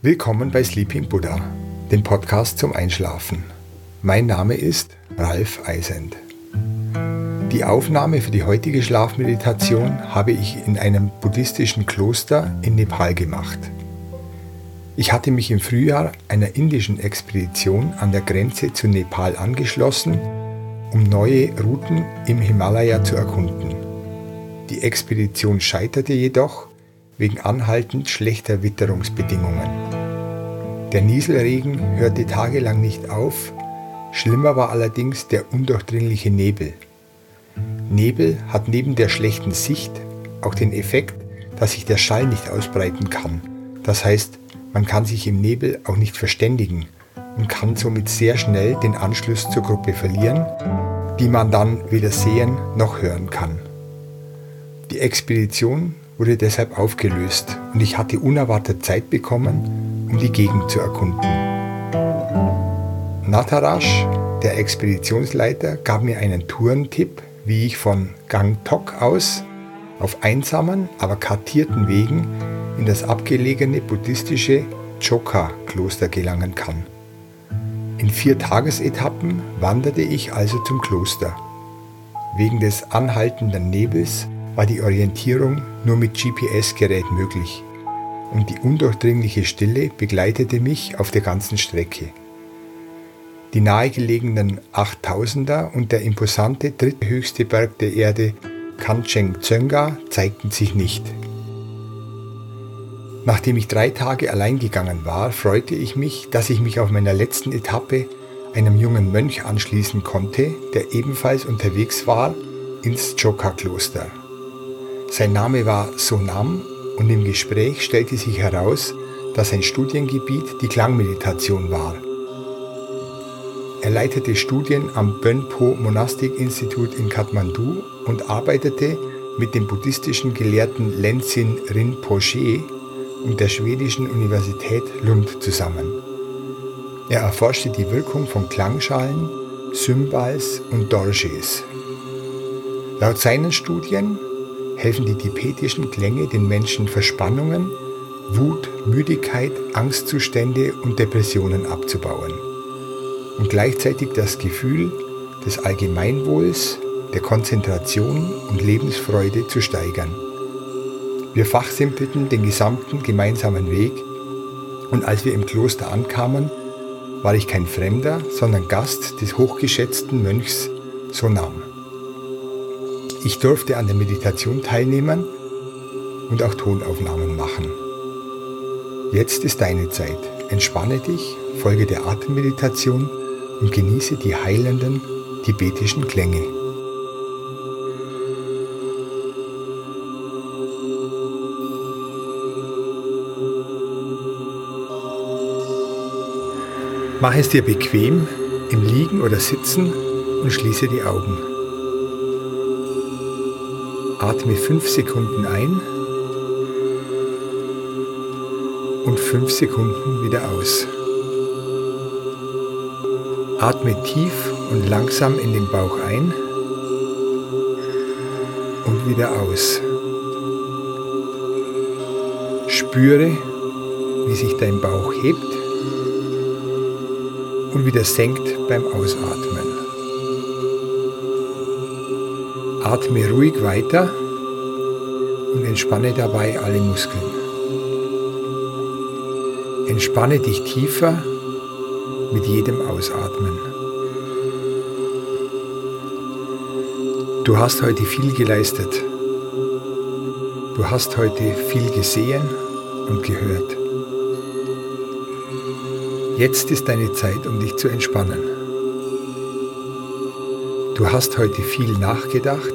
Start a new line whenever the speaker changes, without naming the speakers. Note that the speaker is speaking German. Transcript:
Willkommen bei Sleeping Buddha, dem Podcast zum Einschlafen. Mein Name ist Ralf Eisend. Die Aufnahme für die heutige Schlafmeditation habe ich in einem buddhistischen Kloster in Nepal gemacht. Ich hatte mich im Frühjahr einer indischen Expedition an der Grenze zu Nepal angeschlossen, um neue Routen im Himalaya zu erkunden. Die Expedition scheiterte jedoch wegen anhaltend schlechter Witterungsbedingungen. Der Nieselregen hörte tagelang nicht auf, schlimmer war allerdings der undurchdringliche Nebel. Nebel hat neben der schlechten Sicht auch den Effekt, dass sich der Schall nicht ausbreiten kann. Das heißt, man kann sich im Nebel auch nicht verständigen und kann somit sehr schnell den Anschluss zur Gruppe verlieren, die man dann weder sehen noch hören kann. Die Expedition wurde deshalb aufgelöst und ich hatte unerwartet Zeit bekommen, um die Gegend zu erkunden. Natarash, der Expeditionsleiter, gab mir einen Tourentipp, wie ich von Gangtok aus auf einsamen, aber kartierten Wegen in das abgelegene buddhistische Choka-Kloster gelangen kann. In vier Tagesetappen wanderte ich also zum Kloster. Wegen des anhaltenden Nebels war die Orientierung nur mit GPS-Gerät möglich und die undurchdringliche Stille begleitete mich auf der ganzen Strecke. Die nahegelegenen 8000er und der imposante dritthöchste Berg der Erde Kanchengzönga zeigten sich nicht. Nachdem ich drei Tage allein gegangen war, freute ich mich, dass ich mich auf meiner letzten Etappe einem jungen Mönch anschließen konnte, der ebenfalls unterwegs war ins Choka-Kloster. Sein Name war Sonam und im Gespräch stellte sich heraus, dass sein Studiengebiet die Klangmeditation war. Er leitete Studien am Bönpo Monastic Institute in Kathmandu und arbeitete mit dem buddhistischen Gelehrten Lenzin Rinpoche und der schwedischen Universität Lund zusammen. Er erforschte die Wirkung von Klangschalen, Cymbals und Dorjes. Laut seinen Studien helfen die tibetischen Klänge den Menschen Verspannungen, Wut, Müdigkeit, Angstzustände und Depressionen abzubauen und gleichzeitig das Gefühl des Allgemeinwohls, der Konzentration und Lebensfreude zu steigern. Wir fachsimpelten den gesamten gemeinsamen Weg und als wir im Kloster ankamen, war ich kein Fremder, sondern Gast des hochgeschätzten Mönchs Sonam. Ich durfte an der Meditation teilnehmen und auch Tonaufnahmen machen. Jetzt ist deine Zeit. Entspanne dich, folge der Atemmeditation und genieße die heilenden tibetischen Klänge. Mach es dir bequem im Liegen oder Sitzen und schließe die Augen. Atme 5 Sekunden ein und 5 Sekunden wieder aus. Atme tief und langsam in den Bauch ein und wieder aus. Spüre, wie sich dein Bauch hebt und wieder senkt beim Ausatmen. Atme ruhig weiter und entspanne dabei alle Muskeln. Entspanne dich tiefer mit jedem Ausatmen. Du hast heute viel geleistet. Du hast heute viel gesehen und gehört. Jetzt ist deine Zeit, um dich zu entspannen. Du hast heute viel nachgedacht,